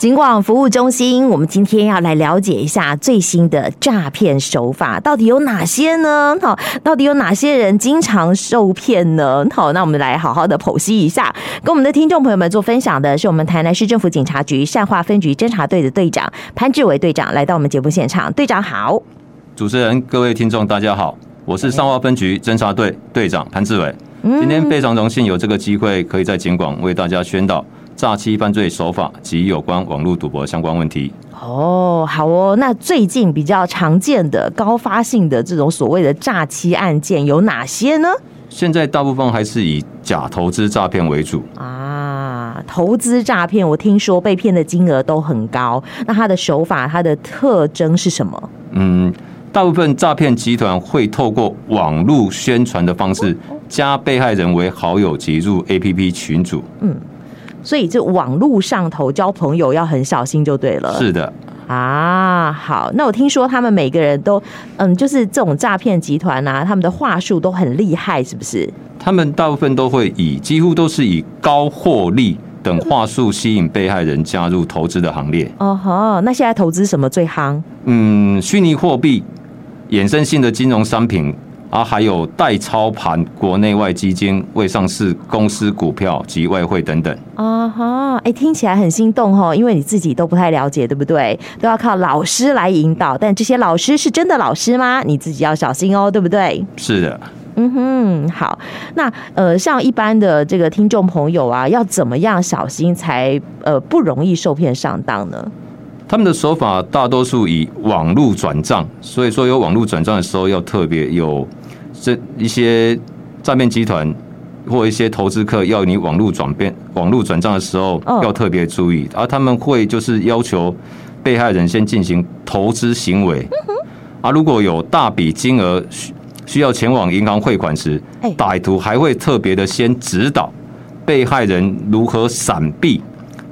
警广服务中心，我们今天要来了解一下最新的诈骗手法到底有哪些呢？好，到底有哪些人经常受骗呢？好，那我们来好好的剖析一下。跟我们的听众朋友们做分享的是我们台南市政府警察局善化分局侦查队的队长潘志伟队长，来到我们节目现场。队长好，主持人、各位听众大家好，我是善化分局侦查队队长潘志伟。今天非常荣幸有这个机会，可以在警广为大家宣导。诈欺犯罪手法及有关网络赌博相关问题。哦，好哦。那最近比较常见的高发性的这种所谓的诈欺案件有哪些呢？现在大部分还是以假投资诈骗为主啊。投资诈骗，我听说被骗的金额都很高。那它的手法，它的特征是什么？嗯，大部分诈骗集团会透过网络宣传的方式，加被害人为好友及入 APP 群组。嗯。所以，这网络上头交朋友要很小心就对了。是的。啊，好。那我听说他们每个人都，嗯，就是这种诈骗集团啊，他们的话术都很厉害，是不是？他们大部分都会以，几乎都是以高获利等话术吸引被害人加入投资的行列。哦吼，那现在投资什么最夯？嗯，虚拟货币、衍生性的金融商品。啊，还有代操盘国内外基金、未上市公司股票及外汇等等。啊哈，哎，听起来很心动哦，因为你自己都不太了解，对不对？都要靠老师来引导，但这些老师是真的老师吗？你自己要小心哦，对不对？是的。嗯哼，好。那呃，像一般的这个听众朋友啊，要怎么样小心才呃不容易受骗上当呢？他们的手法大多数以网络转账，所以说有网络转账的时候要特别有。这一些诈骗集团或一些投资客要你网络转变、网络转账的时候，要特别注意。而他们会就是要求被害人先进行投资行为。啊，如果有大笔金额需需要前往银行汇款时，歹徒还会特别的先指导被害人如何闪避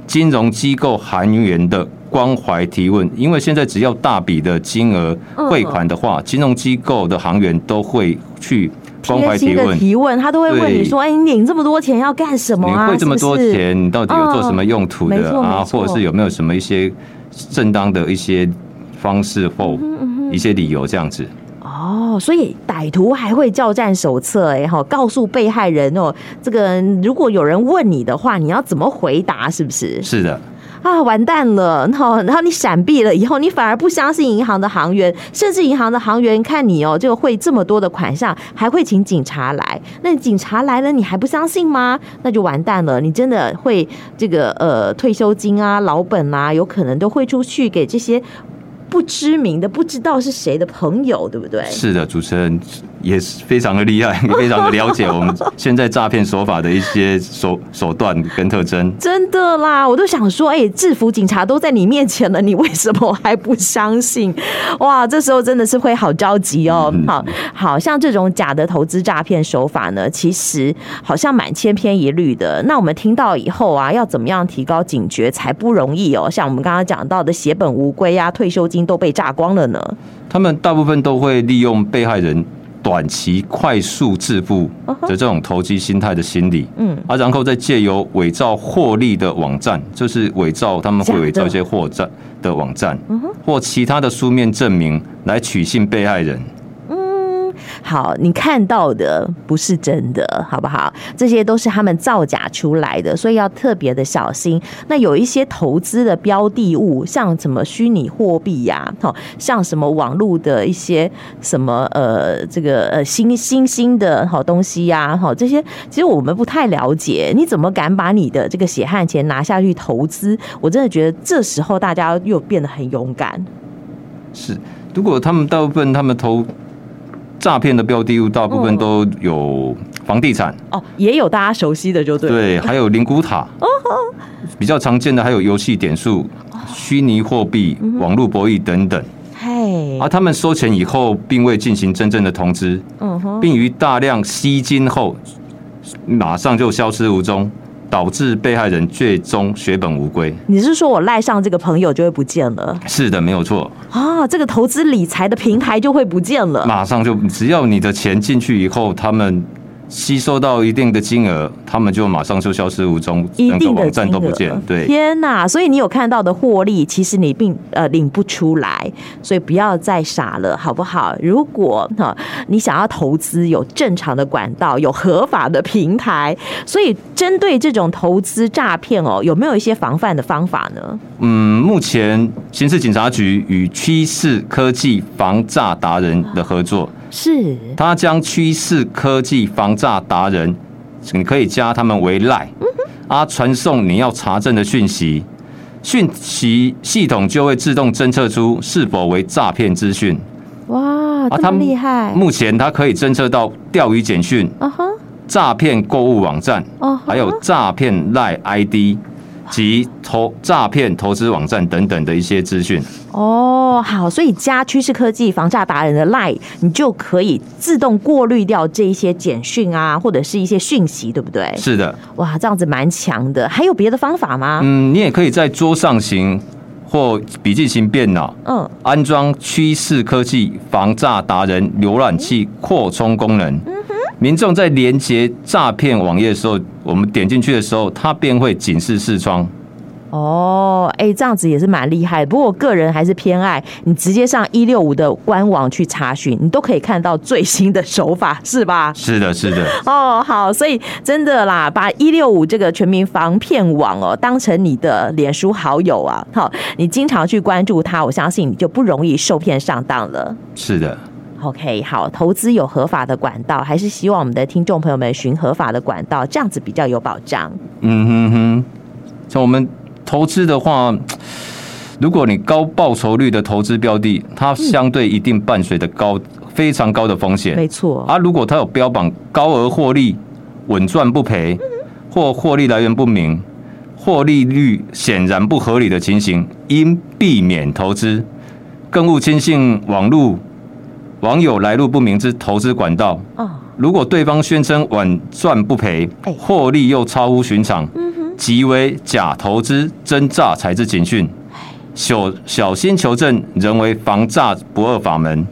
金融机构行员的关怀提问。因为现在只要大笔的金额汇款的话，金融机构的行员都会。去关怀提问，提问他都会问你说：“哎，你领这么多钱要干什么啊？你汇这么多钱，你到底有做什么用途的啊？或者是有没有什么一些正当的一些方式或一些理由这样子？”哦，所以歹徒还会叫战手册哎哈，告诉被害人哦，这个如果有人问你的话，你要怎么回答？是不是？是的。啊，完蛋了！然后，然后你闪避了以后，你反而不相信银行的行员，甚至银行的行员看你哦，这个汇这么多的款项，还会请警察来。那警察来了，你还不相信吗？那就完蛋了，你真的会这个呃退休金啊、老本啊，有可能都汇出去给这些不知名的、不知道是谁的朋友，对不对？是的，主持人。也是非常的厉害，也 非常的了解我们现在诈骗手法的一些手手段跟特征。真的啦，我都想说，哎，制服警察都在你面前了，你为什么还不相信？哇，这时候真的是会好着急哦。好，好像这种假的投资诈骗手法呢，其实好像蛮千篇一律的。那我们听到以后啊，要怎么样提高警觉才不容易哦？像我们刚刚讲到的血本无归呀，退休金都被榨光了呢。他们大部分都会利用被害人。短期快速致富的这种投机心态的心理，嗯，啊，然后再借由伪造获利的网站，就是伪造他们会伪造一些货站的网站，或其他的书面证明来取信被害人。好，你看到的不是真的，好不好？这些都是他们造假出来的，所以要特别的小心。那有一些投资的标的物，像什么虚拟货币呀，好，像什么网络的一些什么呃，这个呃新新兴的好东西呀，好，这些其实我们不太了解。你怎么敢把你的这个血汗钱拿下去投资？我真的觉得这时候大家又变得很勇敢。是，如果他们大部分他们投。诈骗的标的物大部分都有房地产。哦，也有大家熟悉的就对，对，还有灵骨塔。哦，比较常见的还有游戏点数、虚拟货币、网络博弈等等。嘿，而他们收钱以后，并未进行真正的通知，并于大量吸金后，马上就消失无踪。导致被害人最终血本无归。你是说我赖上这个朋友就会不见了？是的，没有错。啊，这个投资理财的平台就会不见了。马上就，只要你的钱进去以后，他们吸收到一定的金额，他们就马上就消失无踪，一定的网站都不见。对，天哪！所以你有看到的获利，其实你并呃领不出来，所以不要再傻了，好不好？如果哈你想要投资，有正常的管道，有合法的平台，所以针对这种投资诈骗哦，有没有一些防范的方法呢？嗯，目前刑事警察局与趋势科技防诈达人的合作。是，他将趋势科技防诈达人，你可以加他们为赖，啊，传送你要查证的讯息，讯息系统就会自动侦测出是否为诈骗资讯。哇，这么厉害！目前它可以侦测到钓鱼简讯、诈骗购物网站、还有诈骗赖 ID。及投诈骗投资网站等等的一些资讯哦，好，所以加趋势科技防诈达人的 LINE，你就可以自动过滤掉这一些简讯啊，或者是一些讯息，对不对？是的，哇，这样子蛮强的。还有别的方法吗？嗯，你也可以在桌上型或笔记型电脑，嗯，安装趋势科技防诈达人浏览器扩充功能。嗯民众在连接诈骗网页的时候，我们点进去的时候，它便会警示视窗。哦，哎，这样子也是蛮厉害。不过我个人还是偏爱你直接上一六五的官网去查询，你都可以看到最新的手法，是吧？是的，是的。哦，好，所以真的啦，把一六五这个全民防骗网哦当成你的脸书好友啊，好，你经常去关注它，我相信你就不容易受骗上当了。是的。OK，好，投资有合法的管道，还是希望我们的听众朋友们寻合法的管道，这样子比较有保障。嗯哼哼，像我们投资的话，如果你高报酬率的投资标的，它相对一定伴随着高、嗯、非常高的风险。没错。啊，如果它有标榜高额获利、稳赚不赔，或获利来源不明、获利率显然不合理的情形，应避免投资，更勿轻信网络。网友来路不明之投资管道，如果对方宣称稳赚不赔，获利又超乎寻常，即为假投资、真诈才之警讯。小小心求证，人为防诈不二法门。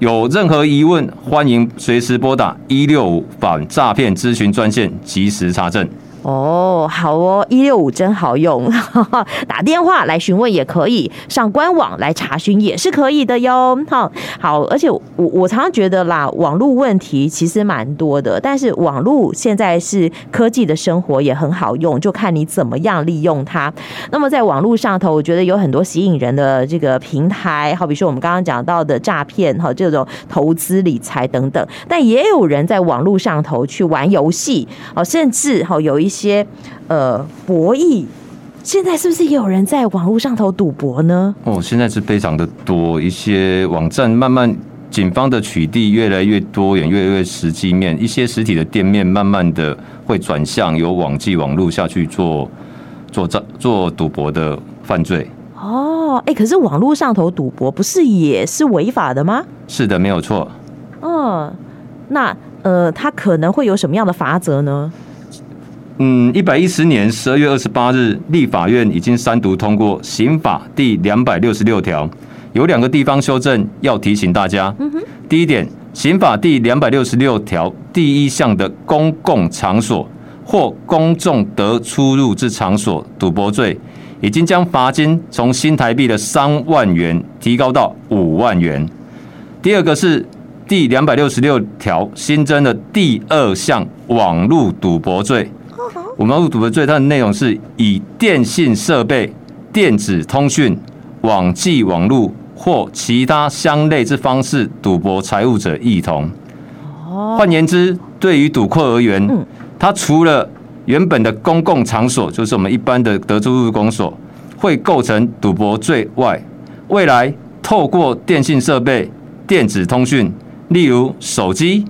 有任何疑问，欢迎随时拨打一六五反诈骗咨询专线，及时查证。哦，好哦，一六五真好用，打电话来询问也可以，上官网来查询也是可以的哟。好，好，而且我我常常觉得啦，网络问题其实蛮多的，但是网络现在是科技的生活也很好用，就看你怎么样利用它。那么在网络上头，我觉得有很多吸引人的这个平台，好比说我们刚刚讲到的诈骗哈，这种投资理财等等，但也有人在网络上头去玩游戏哦，甚至哈有一。些呃博弈，现在是不是也有人在网络上头赌博呢？哦，现在是非常的多，一些网站慢慢，警方的取缔越来越多也，越来越实际面，一些实体的店面慢慢的会转向由网际网络下去做做账做赌博的犯罪。哦，哎，可是网络上头赌博不是也是违法的吗？是的，没有错。哦，那呃，他可能会有什么样的罚则呢？嗯，一百一十年十二月二十八日，立法院已经三读通过刑法第两百六十六条，有两个地方修正要提醒大家。第一点，刑法第两百六十六条第一项的公共场所或公众得出入之场所赌博罪，已经将罚金从新台币的三万元提高到五万元。第二个是第两百六十六条新增的第二项网络赌博罪。我们要赌的罪，它的内容是以电信设备、电子通讯、网际网络或其他相类之方式赌博财物者异同。换言之，对于赌客而言，它除了原本的公共场所，就是我们一般的得出入公所，会构成赌博罪外，未来透过电信设备、电子通讯，例如手机、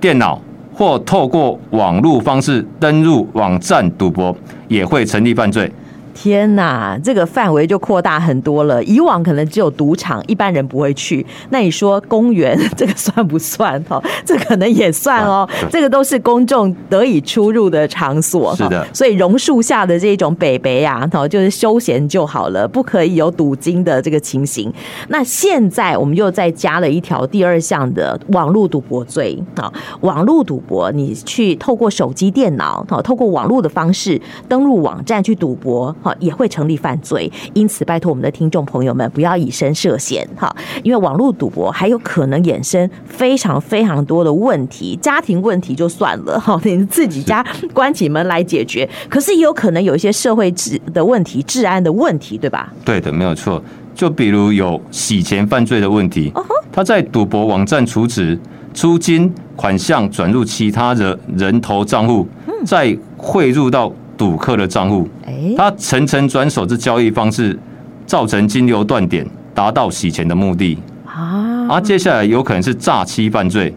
电脑。或透过网络方式登入网站赌博，也会成立犯罪。天哪，这个范围就扩大很多了。以往可能只有赌场，一般人不会去。那你说公园这个算不算？哈，这可能也算哦。这个都是公众得以出入的场所。是的。所以榕树下的这种北北啊，哈，就是休闲就好了，不可以有赌金的这个情形。那现在我们又再加了一条第二项的网络赌博罪啊，网络赌博，你去透过手机、电脑，哈，透过网络的方式登录网站去赌博。也会成立犯罪，因此拜托我们的听众朋友们不要以身涉险哈，因为网络赌博还有可能衍生非常非常多的问题，家庭问题就算了哈，你自己家关起门来解决，可是也有可能有一些社会治的问题、治安的问题，对吧？对的，没有错。就比如有洗钱犯罪的问题，他在赌博网站储值、出金款项转入其他的人头账户，再汇入到。赌客的账户，他层层转手之交易方式，造成金流断点，达到洗钱的目的。啊。而接下来有可能是诈欺犯罪，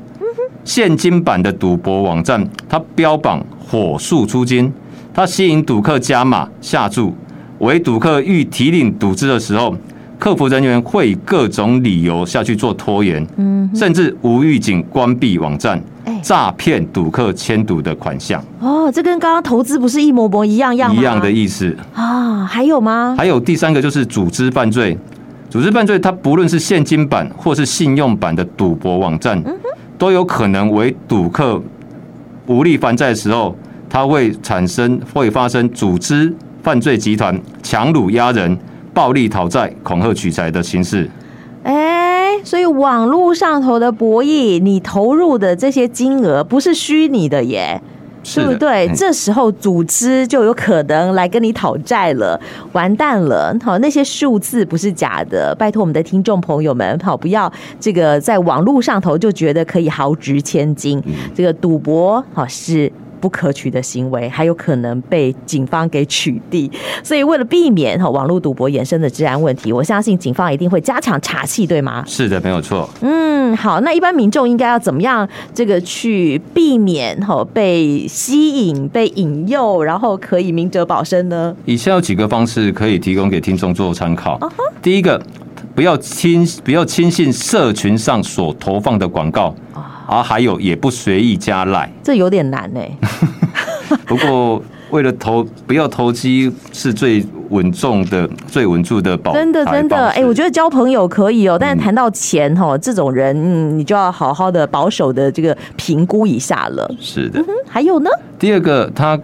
现金版的赌博网站，它标榜火速出金，它吸引赌客加码下注，为赌客欲提领赌资的时候，客服人员会以各种理由下去做拖延，甚至无预警关闭网站。诈骗赌客签赌的款项哦，这跟刚刚投资不是一模模一样样吗？一样的意思啊？还有吗？还有第三个就是组织犯罪，组织犯罪它不论是现金版或是信用版的赌博网站，都有可能为赌客无力还债的时候，它会产生会发生组织犯罪集团强掳压人、暴力讨债、恐吓取财的形式。所以网络上头的博弈，你投入的这些金额不是虚拟的耶，对不对？这时候组织就有可能来跟你讨债了，完蛋了！好，那些数字不是假的，拜托我们的听众朋友们，好，不要这个在网络上头就觉得可以豪掷千金，这个赌博好是。不可取的行为，还有可能被警方给取缔，所以为了避免哈网络赌博衍生的治安问题，我相信警方一定会加强查缉，对吗？是的，没有错。嗯，好，那一般民众应该要怎么样这个去避免哈被吸引、被引诱，然后可以明哲保身呢？以下有几个方式可以提供给听众做参考。Uh huh. 第一个，不要轻不要轻信社群上所投放的广告。啊，还有也不随意加赖，这有点难呢。不过为了投，不要投机是最稳重的、最稳住的保。真的真的，哎、欸，我觉得交朋友可以哦、喔，但是谈到钱哈，这种人，嗯，你就要好好的保守的这个评估一下了。是的，还有呢？第二个，他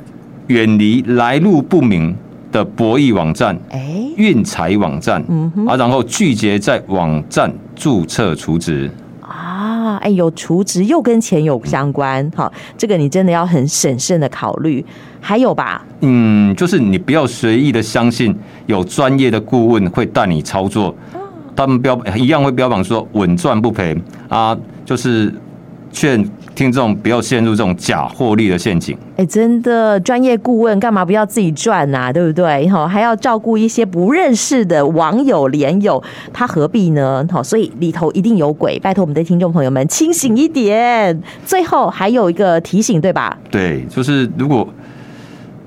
远离来路不明的博弈网站，哎、欸，运财网站，嗯哼，啊，然后拒绝在网站注册储值。啊，哎，有除值又跟钱有相关，好，这个你真的要很审慎的考虑。还有吧？嗯，就是你不要随意的相信有专业的顾问会带你操作，他们标一样会标榜说稳赚不赔啊，就是劝。听众不要陷入这种假获利的陷阱。哎，真的，专业顾问干嘛不要自己赚呐？对不对？哈，还要照顾一些不认识的网友连友，他何必呢？好，所以里头一定有鬼。拜托我们的听众朋友们清醒一点。最后还有一个提醒，对吧？对，就是如果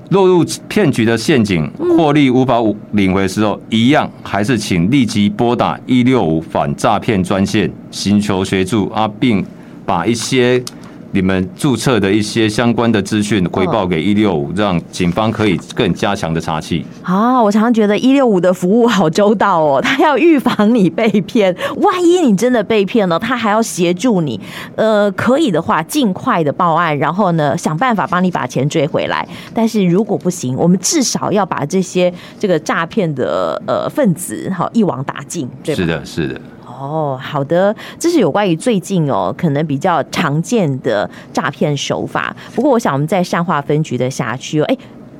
落入骗局的陷阱，获利无法领回的时候，嗯、一样还是请立即拨打一六五反诈骗专线寻求协助啊，并把一些。你们注册的一些相关的资讯回报给一六五，让警方可以更加强的查气。啊，我常常觉得一六五的服务好周到哦，他要预防你被骗，万一你真的被骗了，他还要协助你。呃，可以的话，尽快的报案，然后呢，想办法帮你把钱追回来。但是如果不行，我们至少要把这些这个诈骗的呃分子好一网打尽。对吧？是的，是的。哦，好的，这是有关于最近哦，可能比较常见的诈骗手法。不过，我想我们在善化分局的辖区哦，哎，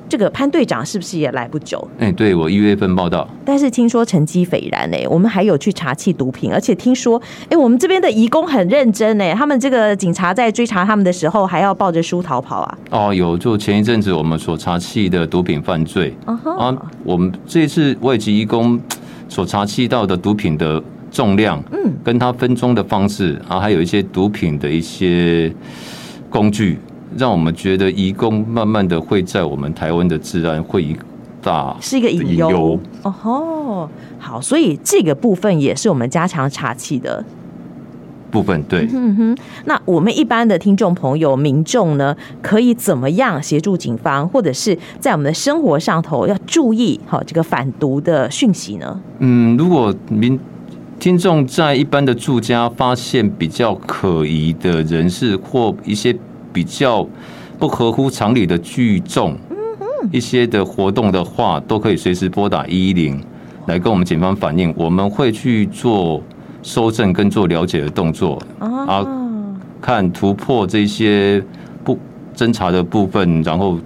这个潘队长是不是也来不久？哎，对，我一月份报道，但是听说成绩斐然哎，我们还有去查缉毒品，而且听说，哎，我们这边的义工很认真哎，他们这个警察在追查他们的时候，还要抱着书逃跑啊。哦，有，就前一阵子我们所查缉的毒品犯罪，uh huh. 啊，我们这一次外籍义工所查缉到的毒品的。重量，嗯，跟它分装的方式，然后，还有一些毒品的一些工具，让我们觉得移工慢慢的会在我们台湾的治安会以大是一个隐忧。哦吼，好，所以这个部分也是我们加强查缉的部分。对，嗯哼，那我们一般的听众朋友、民众呢，可以怎么样协助警方，或者是在我们的生活上头要注意好这个反毒的讯息呢？嗯，如果民听众在一般的住家发现比较可疑的人士或一些比较不合乎常理的聚众，一些的活动的话，都可以随时拨打一一零来跟我们警方反映，我们会去做搜证跟做了解的动作啊，看突破这些不侦查的部分，然后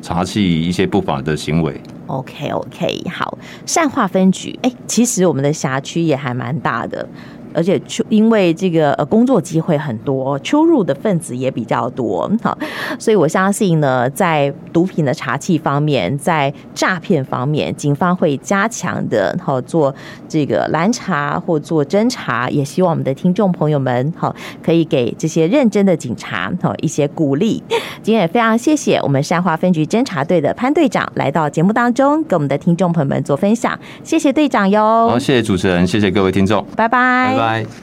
查起一些不法的行为。OK OK，好，善化分局，哎，其实我们的辖区也还蛮大的。而且出因为这个呃工作机会很多，出入的分子也比较多，好，所以我相信呢，在毒品的查缉方面，在诈骗方面，警方会加强的，好做这个拦查或做侦查，也希望我们的听众朋友们好可以给这些认真的警察好一些鼓励。今天也非常谢谢我们善化分局侦查队的潘队长来到节目当中，跟我们的听众朋友们做分享，谢谢队长哟。好，谢谢主持人，谢谢各位听众，拜拜。拜。